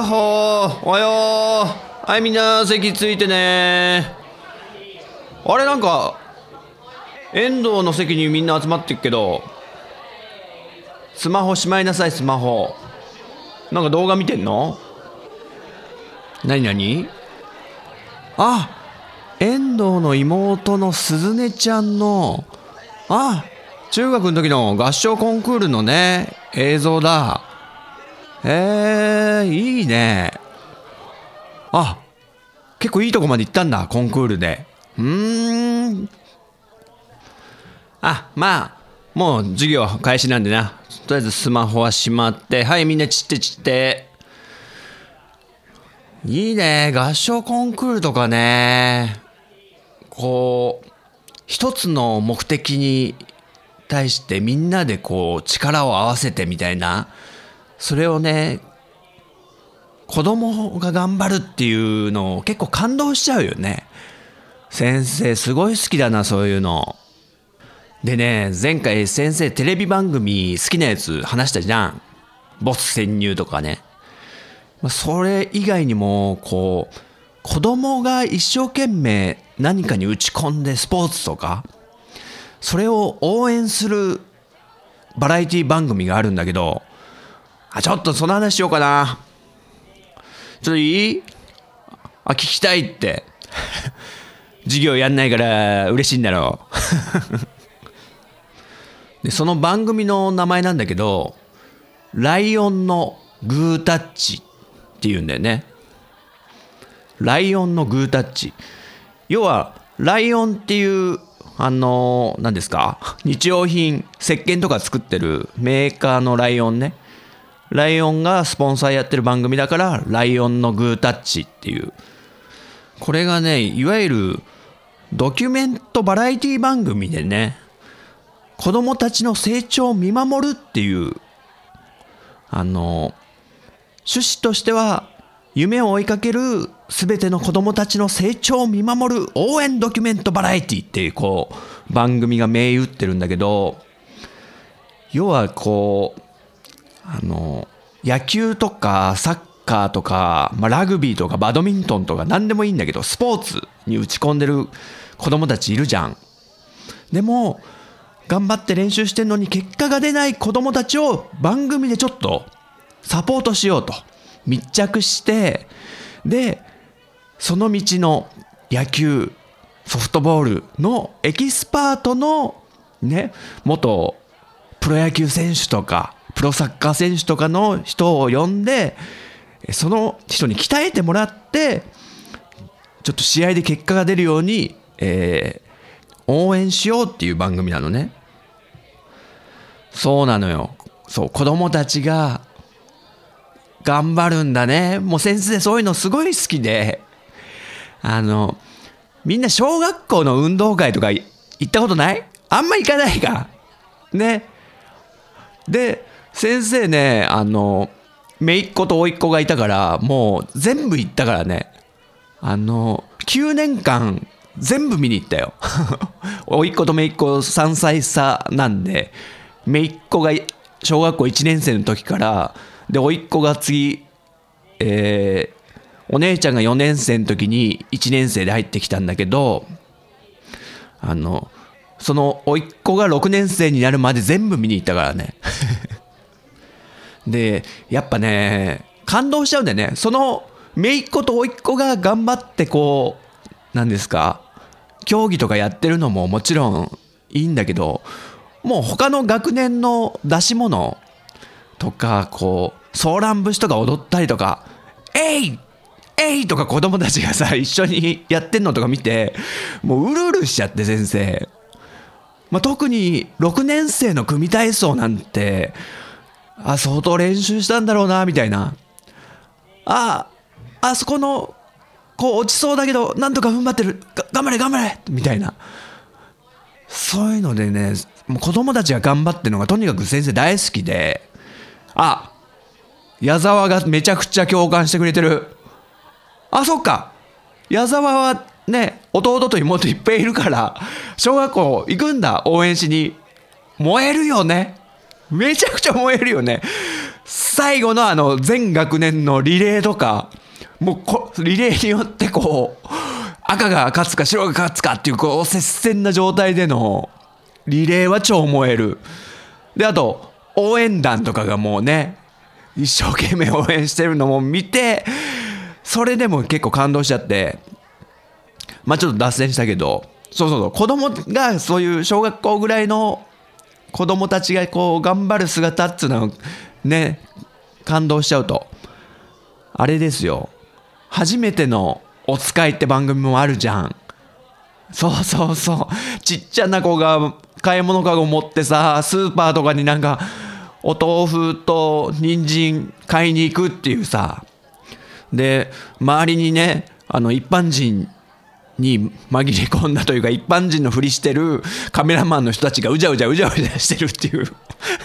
やっほー。おはようはいみんな席ついてね。あれなんか遠藤の席にみんな集まってっけどスマホしまいなさいスマホ。なんか動画見てんの？何何？あ遠藤の妹の鈴音ちゃんのあ中学の時の合唱コンクールのね映像だ。へえいいね。あ結構いいとこまで行ったんだコンクールで。うーん。あまあもう授業開始なんでな。とりあえずスマホはしまってはいみんな散って散って。いいね合唱コンクールとかね。こう一つの目的に対してみんなでこう力を合わせてみたいな。それをね子供が頑張るっていうのを結構感動しちゃうよね。先生すごい好きだなそういうの。でね前回先生テレビ番組好きなやつ話したじゃん。ボス潜入とかね。それ以外にもこう子供が一生懸命何かに打ち込んでスポーツとかそれを応援するバラエティ番組があるんだけどあ、ちょっとその話しようかな。ちょっといい？あ、聞きたいって。授業やんないから嬉しいんだろう。で、その番組の名前なんだけど、ライオンのグータッチっていうんだよね。ライオンのグータッチ。要は、ライオンっていう、あの、何ですか？日用品、石鹸とか作ってるメーカーのライオンね。ライオンがスポンサーやってる番組だから、ライオンのグータッチっていう。これがね、いわゆるドキュメントバラエティ番組でね、子供たちの成長を見守るっていう、あの、趣旨としては、夢を追いかける全ての子供たちの成長を見守る応援ドキュメントバラエティっていう、こう、番組が銘打ってるんだけど、要はこう、あの、野球とかサッカーとか、まあ、ラグビーとかバドミントンとか何でもいいんだけど、スポーツに打ち込んでる子供たちいるじゃん。でも、頑張って練習してんのに結果が出ない子供たちを番組でちょっとサポートしようと。密着して、で、その道の野球、ソフトボールのエキスパートのね、元プロ野球選手とか、プロサッカー選手とかの人を呼んで、その人に鍛えてもらって、ちょっと試合で結果が出るように、えー応援しようっていう番組なのね。そうなのよ。そう、子供たちが頑張るんだね。もう先生そういうのすごい好きで、あの、みんな小学校の運動会とか行ったことない？あんま行かないか。ね。で、先生ね、あの、姪っ子と甥っ子がいたから、もう全部行ったからね。あの、9年間全部見に行ったよ。甥っ子と姪っ子3歳差なんで、姪っ子が小学校1年生の時から、で、甥っ子が次、えーお姉ちゃんが4年生の時に1年生で入ってきたんだけど、あの、その甥っ子が6年生になるまで全部見に行ったからね。で、やっぱね、感動しちゃうんだよね。その、姪っ子と甥っ子が頑張ってこう、なんですか、競技とかやってるのももちろんいいんだけど、もう他の学年の出し物とか、こう、ソーラン節とか踊ったりとか、えいえいとか子供たちがさ、一緒にやってんのとか見て、もううるうるしちゃって先生。まあ、特に6年生の組体操なんて、あ、相当練習したんだろうな、みたいな。あ、あそこの、こう落ちそうだけど、なんとか踏ん張ってる。頑張れ、頑張れみたいな。そういうのでね、もう子供たちが頑張ってるのがとにかく先生大好きで、あ、矢沢がめちゃくちゃ共感してくれてる。あ、そっか。矢沢はね、弟と妹いっぱいいるから、小学校行くんだ、応援しに。燃えるよね。めちゃくちゃ燃えるよね。最後のあの、全学年のリレーとか、もうこ、リレーによってこう、赤が勝つか白が勝つかっていう、こう、接戦な状態での、リレーは超燃える。で、あと、応援団とかがもうね、一生懸命応援してるのも見て、それでも結構感動しちゃって、まあちょっと脱線したけど、そうそうそう、子供がそういう小学校ぐらいの子供たちがこう頑張る姿っていうのね、感動しちゃうと、あれですよ、初めてのお使いって番組もあるじゃん。そうそうそう。ちっちゃな子が買い物かご持ってさ、スーパーとかになんか、お豆腐と人参買いに行くっていうさ。で、周りにね、あの、一般人に紛れ込んだというか、一般人のふりしてるカメラマンの人たちがうじゃうじゃうじゃうじゃしてるっていう。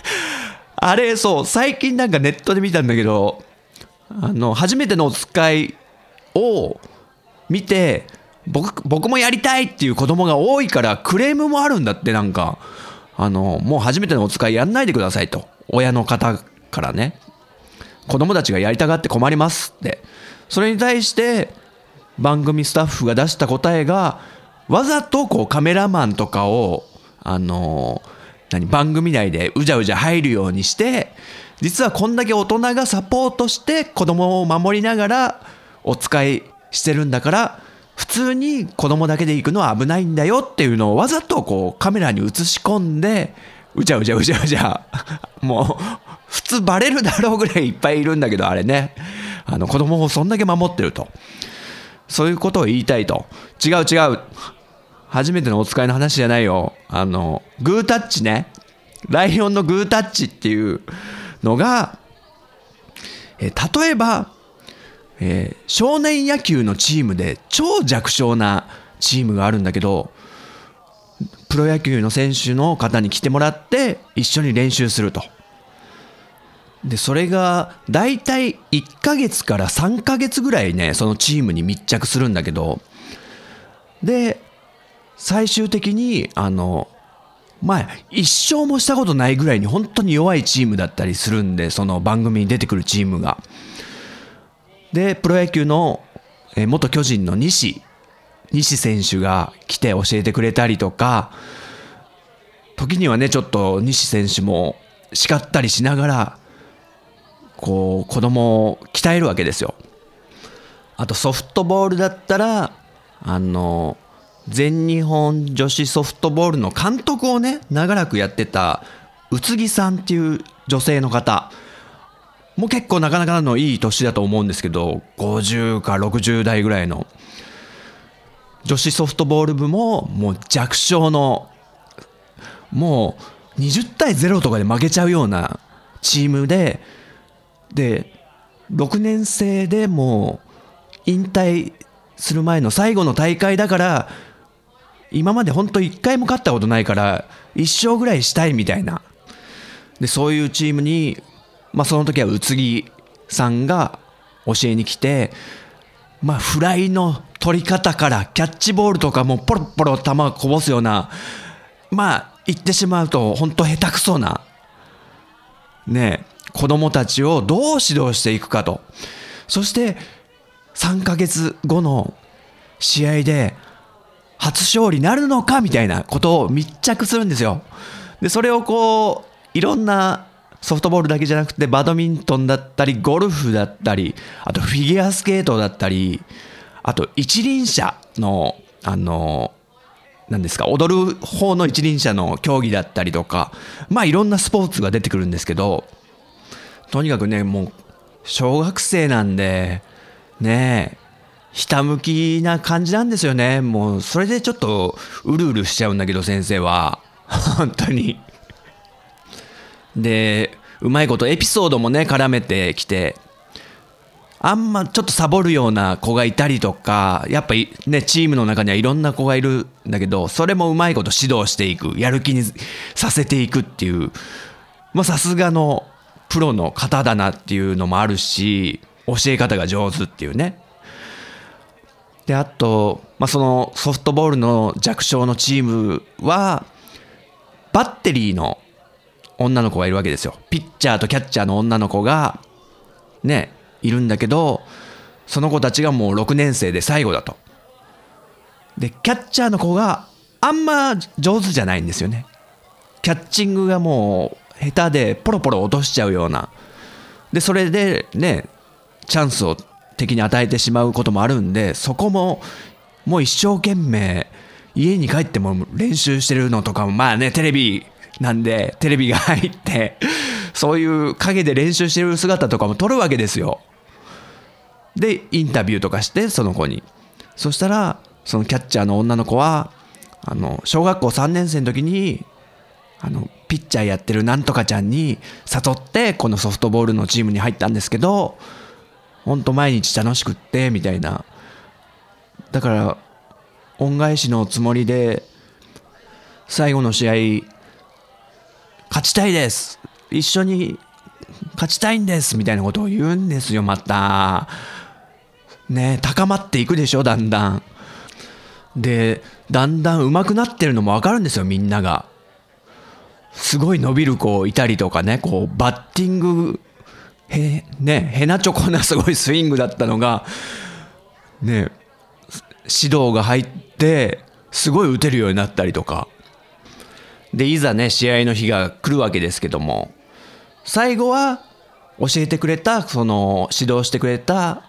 あれ、そう、最近なんかネットで見たんだけど、あの、初めてのお使いを見て、僕、僕もやりたいっていう子供が多いからクレームもあるんだってなんか、あの、もう初めてのお使いやんないでくださいと。親の方からね。子供たちがやりたがって困りますって。それに対して、番組スタッフが出した答えが、わざとこうカメラマンとかを、あの、何、番組内でうじゃうじゃ入るようにして、実はこんだけ大人がサポートして子供を守りながらお使いしてるんだから、普通に子供だけで行くのは危ないんだよっていうのをわざとこうカメラに映し込んで、うじゃうじゃうじゃうじゃ、もう普通バレるだろうぐらいいっぱいいるんだけど、あれね。あの子供をそんだけ守ってると。そういうことを言いたいと。違う違う。初めてのお使いの話じゃないよ。あの、グータッチね。ライオンのグータッチっていうのが、え例えば、えー、少年野球のチームで超弱小なチームがあるんだけど、プロ野球の選手の方に来てもらって一緒に練習すると。で、それが大体1ヶ月から3ヶ月ぐらいね、そのチームに密着するんだけど、で、最終的に、あの、まあ、一生もしたことないぐらいに本当に弱いチームだったりするんで、その番組に出てくるチームが。で、プロ野球の元巨人の西、西選手が来て教えてくれたりとか、時にはね、ちょっと西選手も叱ったりしながら、こう、子供を鍛えるわけですよ。あとソフトボールだったら、あの、全日本女子ソフトボールの監督をね、長らくやってた、宇津木さんっていう女性の方。もう結構なかなかのいい年だと思うんですけど、50か60代ぐらいの。女子ソフトボール部ももう弱小の、もう20対0とかで負けちゃうようなチームで、で、6年生でもう引退する前の最後の大会だから、今まで本当1回も勝ったことないから、1勝ぐらいしたいみたいな。で、そういうチームに、まあその時は宇津木さんが教えに来て、まあフライの取り方からキャッチボールとかもポロポロ球こぼすような、まあ言ってしまうと本当下手くそな、ね子供たちをどう指導していくかと。そして3ヶ月後の試合で初勝利なるのかみたいなことを密着するんですよ。で、それをこう、いろんなソフトボールだけじゃなくて、バドミントンだったり、ゴルフだったり、あとフィギュアスケートだったり、あと一輪車の、あの、何ですか、踊る方の一輪車の競技だったりとか、まあいろんなスポーツが出てくるんですけど、とにかくねもう小学生なんでねえひたむきな感じなんですよね。もうそれでちょっとうるうるしちゃうんだけど先生は。本当に。でうまいことエピソードもね絡めてきてあんまちょっとサボるような子がいたりとかやっぱりねチームの中にはいろんな子がいるんだけどそれもうまいこと指導していくやる気にさせていくっていうまあさすがのプロの方だなっていうのもあるし教え方が上手っていうね。であと、まあ、そのソフトボールの弱小のチームはバッテリーの女の子がいるわけですよ。ピッチャーとキャッチャーの女の子がねいるんだけどその子たちがもう6年生で最後だと。でキャッチャーの子があんま上手じゃないんですよね。キャッチングがもう下手でポロポロ落としちゃうような。でそれでねチャンスを敵に与えてしまうこともあるんでそこももう一生懸命家に帰っても練習してるのとかもまあねテレビなんでテレビが入ってそういう影で練習してる姿とかも撮るわけですよ。でインタビューとかしてその子に。そしたらそのキャッチャーの女の子はあの小学校3年生の時にあのピッチャーやってるなんとかちゃんに誘ってこのソフトボールのチームに入ったんですけどほんと毎日楽しくってみたいな。だから恩返しのつもりで最後の試合勝ちたいです。一緒に勝ちたいんですみたいなことを言うんですよまた。ね高まっていくでしょだんだん。でだんだん上手くなってるのも分かるんですよみんなが。すごい伸びる子いたりとかねこうバッティングへねへなちょこなすごいスイングだったのがね指導が入ってすごい打てるようになったりとか。でいざね試合の日が来るわけですけども最後は教えてくれたその指導してくれた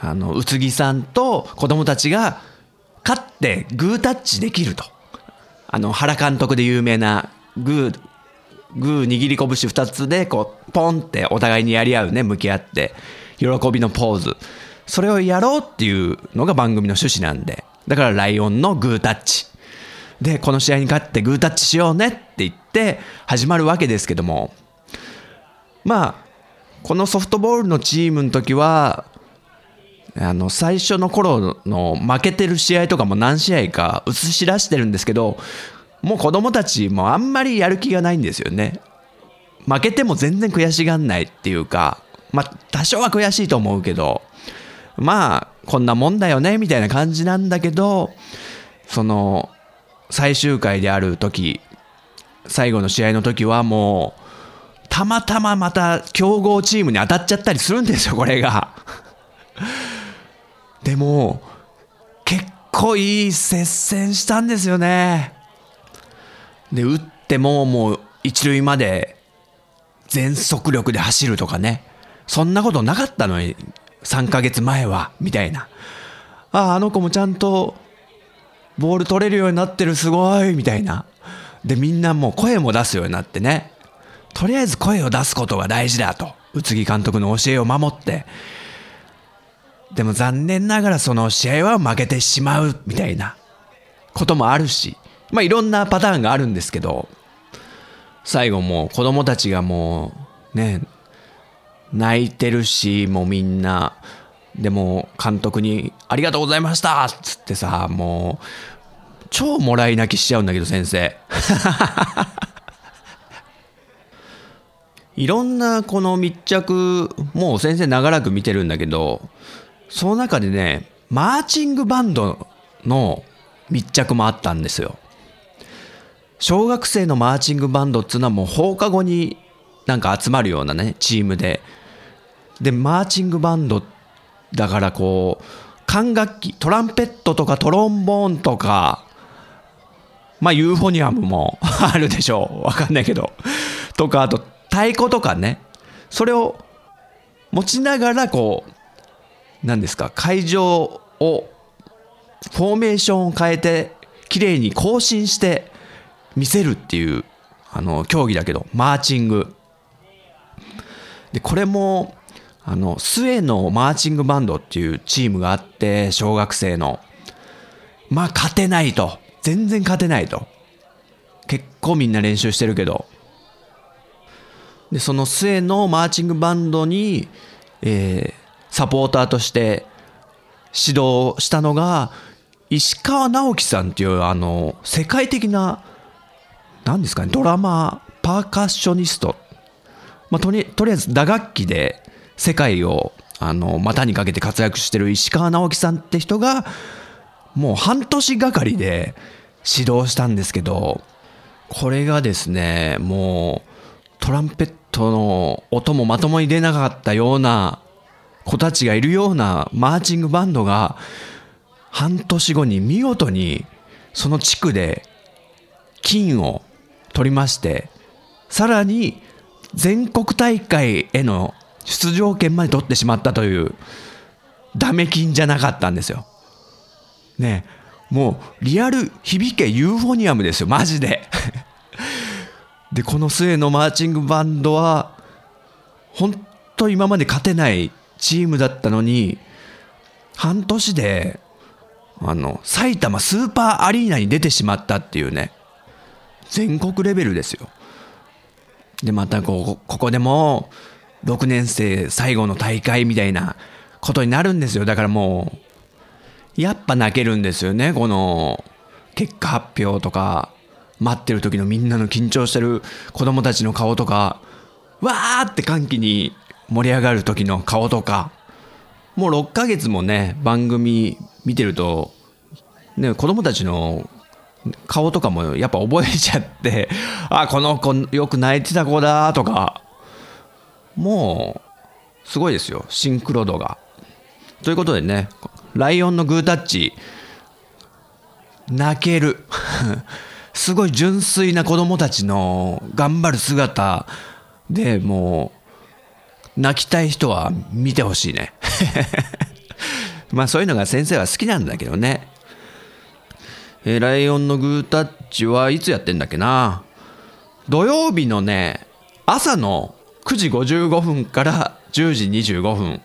あの宇津木さんと子供たちが勝ってグータッチできると。あの原監督で有名なグーグー握り拳2つでこうポンってお互いにやり合うね向き合って喜びのポーズ。それをやろうっていうのが番組の趣旨なんで。だからライオンのグータッチ。でこの試合に勝ってグータッチしようねって言って始まるわけですけども。まあこのソフトボールのチームの時はあの最初の頃の負けてる試合とかも何試合か映し出してるんですけどもう子供たちもあんまりやる気がないんですよね。負けても全然悔しがんないっていうかまあ多少は悔しいと思うけどまあこんなもんだよねみたいな感じなんだけどその最終回である時最後の試合の時はもうたまたままた強豪チームに当たっちゃったりするんですよこれが。でも結構いい接戦したんですよね。で打ってももう一塁まで全速力で走るとかね。そんなことなかったのに3ヶ月前はみたいな。あああの子もちゃんとボール取れるようになってるすごいみたいな。でみんなもう声も出すようになってね。とりあえず声を出すことが大事だと宇津木監督の教えを守ってでも残念ながらその試合は負けてしまうみたいなこともあるしまあいろんなパターンがあるんですけど最後もう子供たちがもうね泣いてるしもうみんなでも監督に「ありがとうございました」っつってさもう超もらい泣きしちゃうんだけど先生。いろんなこの密着もう先生長らく見てるんだけどその中でねマーチングバンドの密着もあったんですよ。小学生のマーチングバンドっつうのはもう放課後になんか集まるようなねチームで。でマーチングバンドだからこう管楽器トランペットとかトロンボーンとかまあユーフォニアムも あるでしょう。わかんないけど。とかあと太鼓とかね。それを持ちながらこう何ですか？会場をフォーメーションを変えて綺麗に更新して見せるっていうあの競技だけどマーチング。でこれもあの末のマーチングバンドっていうチームがあって小学生の。まあ勝てないと。全然勝てないと。結構みんな練習してるけど。でその末のマーチングバンドに、えー、サポーターとして指導したのが石川直樹さんっていうあの世界的な何ですかねドラマパーカッショニスト、まあ、とりとりあえず打楽器で世界をあの股にかけて活躍してる石川直樹さんって人がもう半年がかりで指導したんですけどこれがですねもうトランペットの音もまともに出なかったような子たちがいるようなマーチングバンドが半年後に見事にその地区で金を取りましてさらに全国大会への出場権まで取ってしまったというダメ金じゃなかったんですよ。ねもうリアル響けユーフォニアムですよマジで でこの末のマーチングバンドは本当今まで勝てないチームだったのに半年であの埼玉スーパーアリーナに出てしまったっていうね。全国レベルですよ。でまたこうここでも6年生最後の大会みたいなことになるんですよ。だからもうやっぱ泣けるんですよね。この結果発表とか待ってる時のみんなの緊張してる子供たちの顔とかわーって歓喜に盛り上がる時の顔とか。もう6ヶ月もね番組見てると、ね、子供たちの顔とかもやっぱ覚えちゃって あこの子よく泣いてた子だとか。もうすごいですよ。シンクロ度が。ということでねライオンのグータッチ。泣ける。すごい純粋な子供たちの頑張る姿でもう泣きたい人は見てほしいね まあそういうのが先生は好きなんだけどね。えー、ライオンのグータッチはいつやってんだっけな。土曜日のね、朝の9時55分から10時25分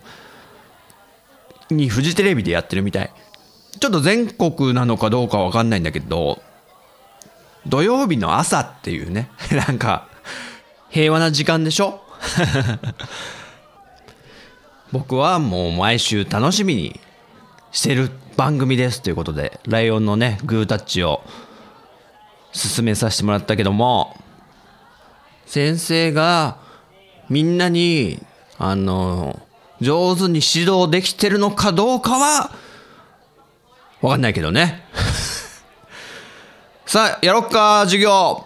にフジテレビでやってるみたい。ちょっと全国なのかどうかわかんないんだけど、土曜日の朝っていうね、なんか、平和な時間でしょ？僕はもう毎週楽しみにしてる番組ですということで、ライオンのね、グータッチを進めさせてもらったけども、先生がみんなに、あの、上手に指導できてるのかどうかは、わかんないけどね。さあ、やろっか、授業。